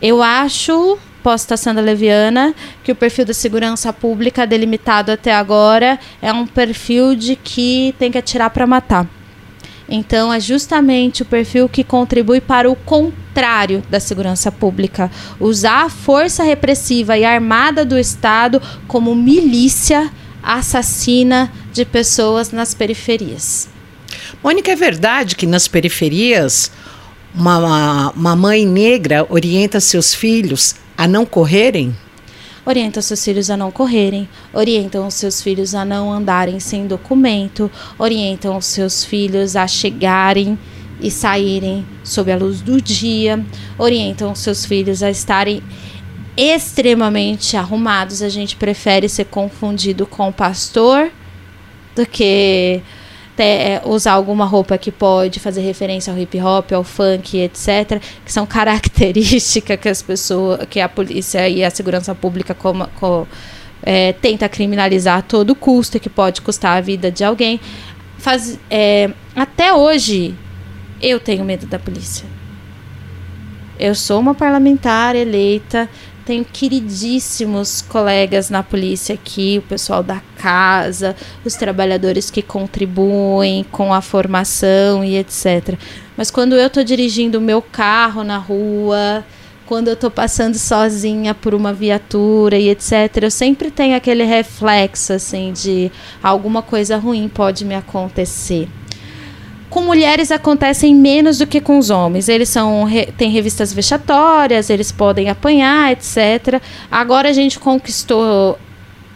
Eu acho posso estar sendo leviana, que o perfil da segurança pública delimitado até agora é um perfil de que tem que atirar para matar. Então, é justamente o perfil que contribui para o contrário da segurança pública. Usar a força repressiva e armada do Estado como milícia assassina de pessoas nas periferias. Mônica, é verdade que nas periferias uma, uma mãe negra orienta seus filhos a não correrem? Orientam seus filhos a não correrem, orientam os seus filhos a não andarem sem documento, orientam os seus filhos a chegarem e saírem sob a luz do dia, orientam os seus filhos a estarem extremamente arrumados. A gente prefere ser confundido com pastor do que é, usar alguma roupa que pode fazer referência ao hip hop, ao funk, etc., que são [laughs] características que as pessoas, que a polícia e a segurança pública como, como é, tenta criminalizar a todo custo que pode custar a vida de alguém. Faz, é, até hoje, eu tenho medo da polícia. Eu sou uma parlamentar eleita, tenho queridíssimos colegas na polícia aqui, o pessoal da casa, os trabalhadores que contribuem com a formação e etc. Mas quando eu estou dirigindo o meu carro na rua, quando eu estou passando sozinha por uma viatura e etc, eu sempre tenho aquele reflexo assim de alguma coisa ruim pode me acontecer. Com mulheres acontecem menos do que com os homens. Eles são têm revistas vexatórias, eles podem apanhar, etc. Agora a gente conquistou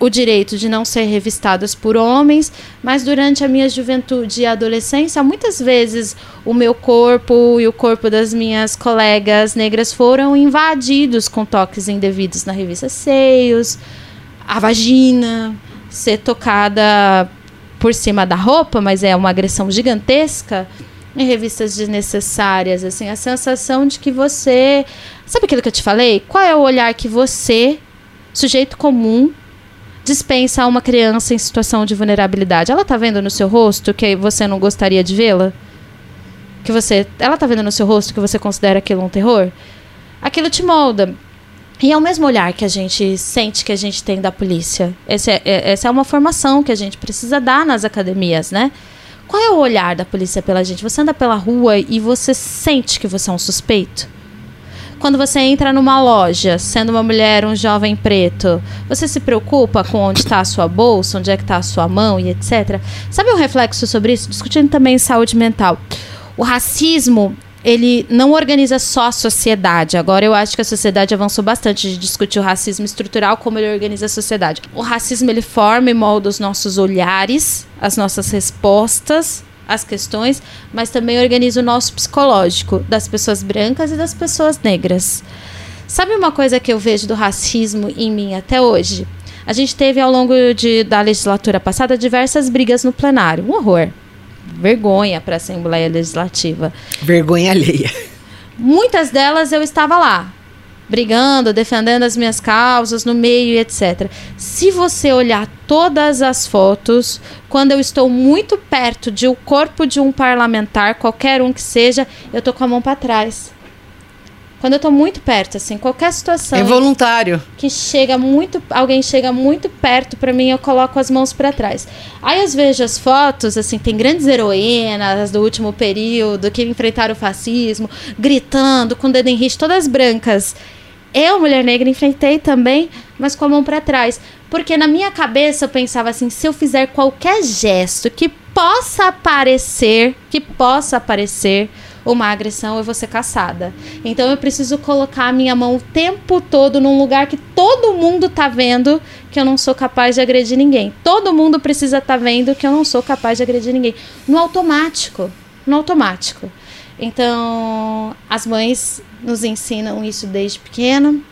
o direito de não ser revistadas por homens, mas durante a minha juventude e adolescência, muitas vezes o meu corpo e o corpo das minhas colegas negras foram invadidos com toques indevidos na revista Seios, a vagina, ser tocada por cima da roupa, mas é uma agressão gigantesca em revistas desnecessárias, assim, a sensação de que você, sabe aquilo que eu te falei? Qual é o olhar que você, sujeito comum, dispensa a uma criança em situação de vulnerabilidade? Ela tá vendo no seu rosto que você não gostaria de vê-la? Que você, ela tá vendo no seu rosto que você considera aquilo um terror? Aquilo te molda. E é o mesmo olhar que a gente sente que a gente tem da polícia. Esse é, é, essa é uma formação que a gente precisa dar nas academias, né? Qual é o olhar da polícia pela gente? Você anda pela rua e você sente que você é um suspeito? Quando você entra numa loja, sendo uma mulher, um jovem preto, você se preocupa com onde está a sua bolsa, onde é que está a sua mão e etc. Sabe um reflexo sobre isso? Discutindo também saúde mental. O racismo, ele não organiza só a sociedade. Agora eu acho que a sociedade avançou bastante de discutir o racismo estrutural, como ele organiza a sociedade. O racismo ele forma e molda os nossos olhares, as nossas respostas às questões, mas também organiza o nosso psicológico das pessoas brancas e das pessoas negras. Sabe uma coisa que eu vejo do racismo em mim até hoje? A gente teve ao longo de, da legislatura passada diversas brigas no plenário. Um horror vergonha para a Assembleia Legislativa. Vergonha alheia. Muitas delas eu estava lá, brigando, defendendo as minhas causas no meio e etc. Se você olhar todas as fotos, quando eu estou muito perto de um corpo de um parlamentar, qualquer um que seja, eu tô com a mão para trás. Quando eu tô muito perto, assim, qualquer situação. É voluntário. Que chega muito. Alguém chega muito perto para mim, eu coloco as mãos para trás. Aí eu vejo as fotos, assim, tem grandes heroínas do último período que enfrentaram o fascismo, gritando, com o dedo em risco, todas brancas. Eu, mulher negra, enfrentei também, mas com a mão para trás. Porque na minha cabeça eu pensava assim: se eu fizer qualquer gesto que possa parecer, que possa aparecer uma agressão, eu vou ser caçada. Então eu preciso colocar a minha mão o tempo todo num lugar que todo mundo tá vendo que eu não sou capaz de agredir ninguém. Todo mundo precisa estar tá vendo que eu não sou capaz de agredir ninguém. No automático. No automático. Então, as mães nos ensinam isso desde pequeno.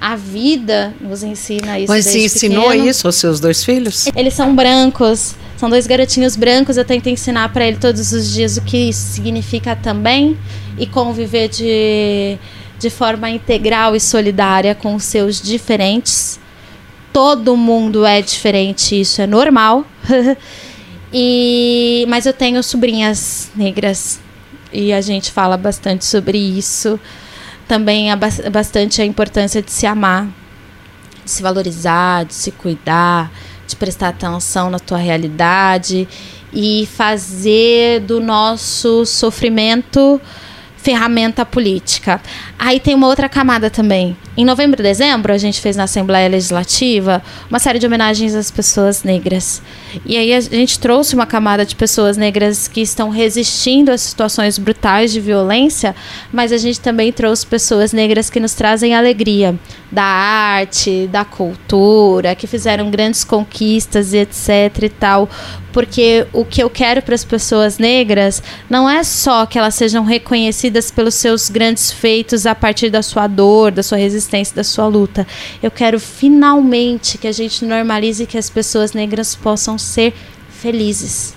A vida nos ensina isso Mas desde ensinou pequeno. isso aos seus dois filhos? Eles são brancos. São dois garotinhos brancos, eu tento ensinar para ele todos os dias o que isso significa também e conviver de, de forma integral e solidária com os seus diferentes. Todo mundo é diferente, isso é normal. [laughs] e mas eu tenho sobrinhas negras e a gente fala bastante sobre isso. Também há bastante a importância de se amar, de se valorizar, de se cuidar de prestar atenção na tua realidade e fazer do nosso sofrimento ferramenta política. Aí tem uma outra camada também. Em novembro e dezembro, a gente fez na Assembleia Legislativa uma série de homenagens às pessoas negras. E aí a gente trouxe uma camada de pessoas negras que estão resistindo a situações brutais de violência, mas a gente também trouxe pessoas negras que nos trazem alegria da arte, da cultura, que fizeram grandes conquistas e etc e tal. Porque o que eu quero para as pessoas negras não é só que elas sejam reconhecidas pelos seus grandes feitos a partir da sua dor, da sua resistência, da sua luta. Eu quero finalmente que a gente normalize que as pessoas negras possam ser felizes,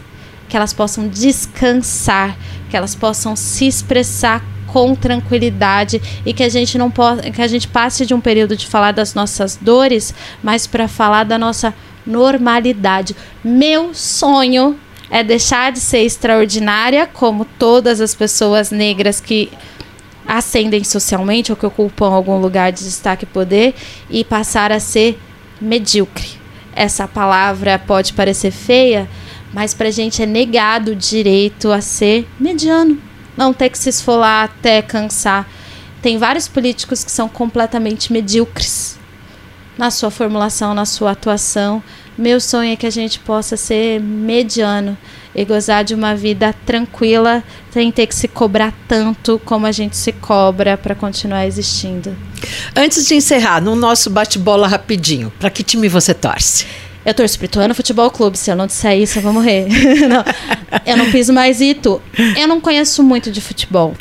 que elas possam descansar, que elas possam se expressar com tranquilidade e que a gente não possa, que a gente passe de um período de falar das nossas dores, mas para falar da nossa normalidade. Meu sonho é deixar de ser extraordinária, como todas as pessoas negras que ascendem socialmente ou que ocupam algum lugar de destaque e poder, e passar a ser medíocre. Essa palavra pode parecer feia, mas para a gente é negado o direito a ser mediano, não ter que se esfolar até cansar. Tem vários políticos que são completamente medíocres na sua formulação, na sua atuação. Meu sonho é que a gente possa ser mediano e gozar de uma vida tranquila sem ter que se cobrar tanto como a gente se cobra para continuar existindo. Antes de encerrar, no nosso bate-bola rapidinho, para que time você torce? Eu torço pro Ituano Futebol Clube. Se eu não disser isso, eu vou morrer. [laughs] não, eu não piso mais Itu. Eu não conheço muito de futebol.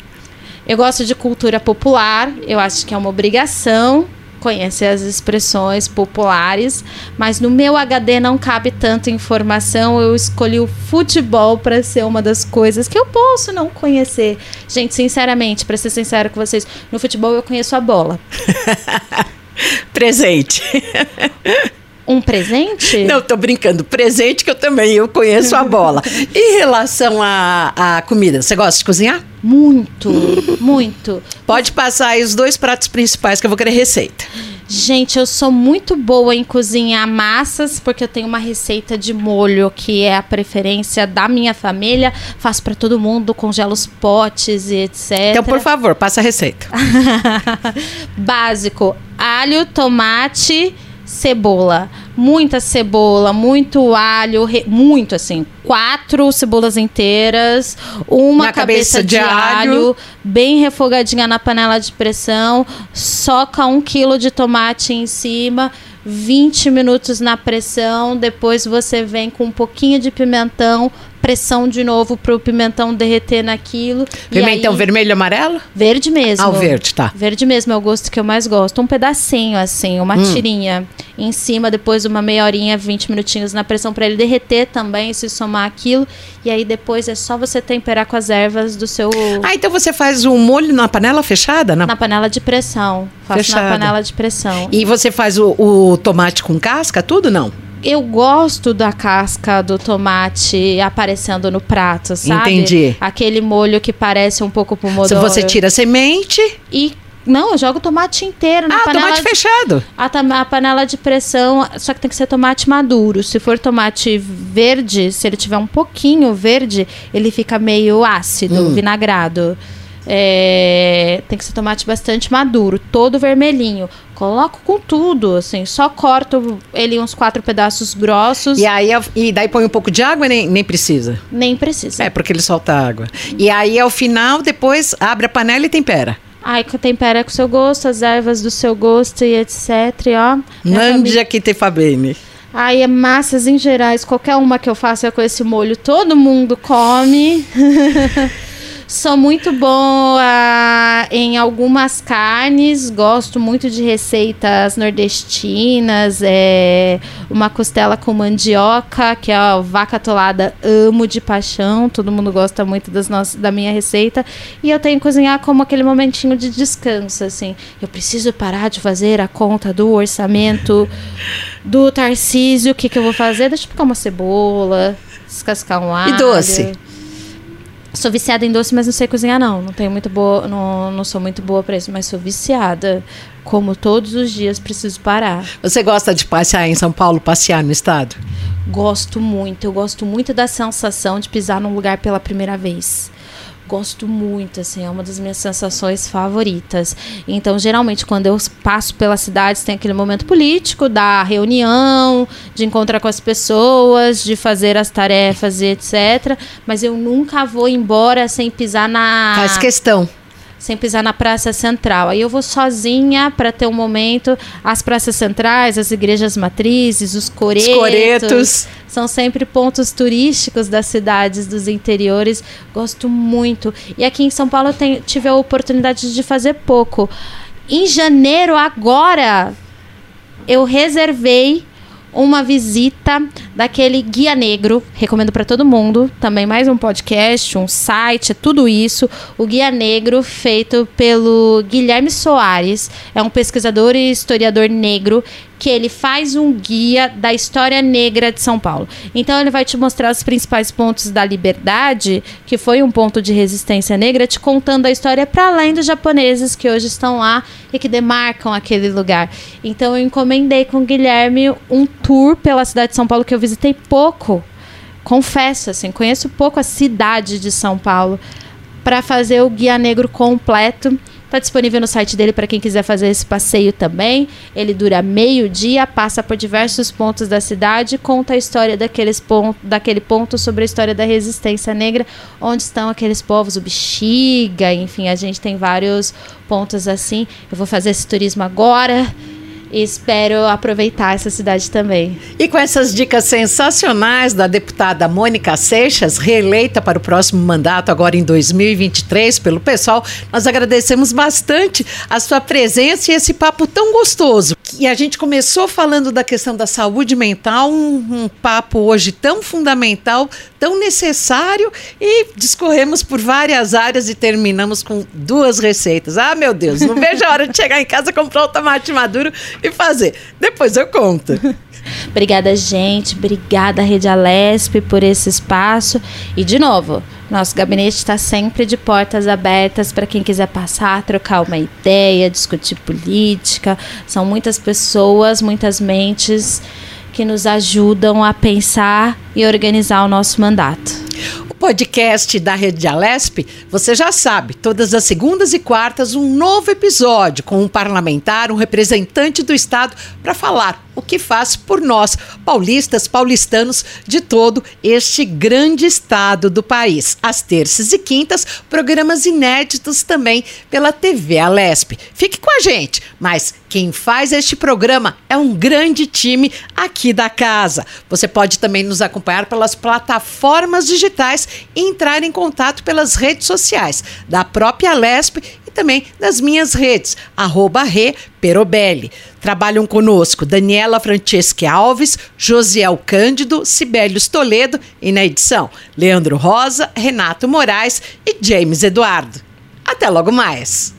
Eu gosto de cultura popular. Eu acho que é uma obrigação conhecer as expressões populares, mas no meu HD não cabe tanta informação. Eu escolhi o futebol para ser uma das coisas que eu posso não conhecer. Gente, sinceramente, para ser sincero com vocês, no futebol eu conheço a bola. [laughs] Presente. [laughs] Um presente? Não, tô brincando. Presente que eu também, eu conheço a bola. [laughs] Em relação à, à comida, você gosta de cozinhar? Muito, muito. Pode passar aí os dois pratos principais que eu vou querer receita. Gente, eu sou muito boa em cozinhar massas, porque eu tenho uma receita de molho que é a preferência da minha família. Faço para todo mundo, congelo os potes e etc. Então, por favor, passa a receita. [laughs] Básico: alho, tomate cebola, muita cebola, muito alho, re, muito assim, quatro cebolas inteiras, uma cabeça, cabeça, de, de alho, alho, bem refogadinha na panela de pressão, soca um quilo de tomate em cima, 20 minutos na pressão, depois você vem com um pouquinho de pimentão, pressão de novo para o pimentão derreter naquilo. Pimentão aí, vermelho e amarelo? Verde mesmo. Ah, o verde, tá. Verde mesmo é o gosto que eu mais gosto. Um pedacinho, assim, uma hum. tirinha em cima, depois uma meia horinha, 20 minutinhos na pressão para ele derreter também, se somar aquilo. E aí depois é só você temperar com as ervas do seu. Ah, então você faz o molho na panela fechada? Na, na panela de pressão. Faço fechada. na panela de pressão. E você faz o, o tomate com casca, tudo não? Eu gosto da casca do tomate aparecendo no prato, sabe? Entendi. Aquele molho que parece um pouco pomodoro. Se você tira a semente e não, eu jogo tomate inteiro na ah, panela. tomate de, fechado. A, a, panela de pressão, só que tem que ser tomate maduro. Se for tomate verde, se ele tiver um pouquinho verde, ele fica meio ácido, hum. vinagrado. É, tem que ser tomate bastante maduro, todo vermelhinho. Coloco com tudo, assim, só corto ele uns quatro pedaços grossos. E aí e daí põe um pouco de água nem, nem precisa? Nem precisa. É, porque ele solta água. E aí ao final, depois abre a panela e tempera. Aí tempera com o seu gosto, as ervas do seu gosto e etc, ó. Nandia que te fa bene. Aí massas em gerais, qualquer uma que eu faça com esse molho, todo mundo come. [laughs] Sou muito boa em algumas carnes, gosto muito de receitas nordestinas, é, uma costela com mandioca, que é a vaca atolada, amo de paixão, todo mundo gosta muito das nossas, da minha receita. E eu tenho que cozinhar como aquele momentinho de descanso, assim. Eu preciso parar de fazer a conta do orçamento do Tarcísio, o que, que eu vou fazer? Deixa eu picar uma cebola, descascar um alho. E doce? Sou viciada em doce, mas não sei cozinhar, não. Não tenho muito boa, não, não sou muito boa para isso, mas sou viciada. Como todos os dias, preciso parar. Você gosta de passear em São Paulo, passear no estado? Gosto muito. Eu gosto muito da sensação de pisar num lugar pela primeira vez gosto muito, assim, é uma das minhas sensações favoritas. Então, geralmente, quando eu passo pelas cidades, tem aquele momento político da reunião, de encontrar com as pessoas, de fazer as tarefas e etc. Mas eu nunca vou embora sem pisar na. Faz questão sem pisar na praça central. Aí eu vou sozinha para ter um momento. As praças centrais, as igrejas matrizes, os coretos, os coretos. São sempre pontos turísticos das cidades dos interiores. Gosto muito. E aqui em São Paulo eu tive a oportunidade de fazer pouco. Em janeiro, agora, eu reservei uma visita daquele guia negro. Recomendo para todo mundo. Também mais um podcast, um site, tudo isso. O guia negro feito pelo Guilherme Soares. É um pesquisador e historiador negro que ele faz um guia da história negra de São Paulo. Então ele vai te mostrar os principais pontos da liberdade, que foi um ponto de resistência negra, te contando a história para além dos japoneses que hoje estão lá e que demarcam aquele lugar. Então eu encomendei com o Guilherme um tour pela cidade de São Paulo que eu visitei pouco. Confesso, assim, conheço pouco a cidade de São Paulo para fazer o guia negro completo Está disponível no site dele para quem quiser fazer esse passeio também. Ele dura meio dia, passa por diversos pontos da cidade, conta a história daqueles ponto, daquele ponto sobre a história da resistência negra, onde estão aqueles povos, o Bexiga, enfim, a gente tem vários pontos assim. Eu vou fazer esse turismo agora espero aproveitar essa cidade também. E com essas dicas sensacionais da deputada Mônica Seixas, reeleita para o próximo mandato agora em 2023 pelo pessoal, nós agradecemos bastante a sua presença e esse papo tão gostoso. E a gente começou falando da questão da saúde mental, um, um papo hoje tão fundamental, tão necessário e discorremos por várias áreas e terminamos com duas receitas. Ah, meu Deus, não vejo a hora de chegar em casa, comprar o tomate maduro e fazer. Depois eu conto. [laughs] Obrigada, gente. Obrigada, Rede Alesp, por esse espaço. E, de novo, nosso gabinete está sempre de portas abertas para quem quiser passar, trocar uma ideia, discutir política. São muitas pessoas, muitas mentes que nos ajudam a pensar e organizar o nosso mandato podcast da Rede Alesp, você já sabe, todas as segundas e quartas, um novo episódio com um parlamentar, um representante do Estado, para falar o que faz por nós, paulistas, paulistanos de todo este grande estado do país. Às terças e quintas, programas inéditos também pela TV Alesp. Fique com a gente, mas quem faz este programa é um grande time aqui da casa. Você pode também nos acompanhar pelas plataformas digitais e entrar em contato pelas redes sociais da própria Alesp também nas minhas redes, arroba reperobelli. Trabalham conosco Daniela Franceschi Alves, Josiel Cândido, Sibelius Toledo e na edição Leandro Rosa, Renato Moraes e James Eduardo. Até logo mais!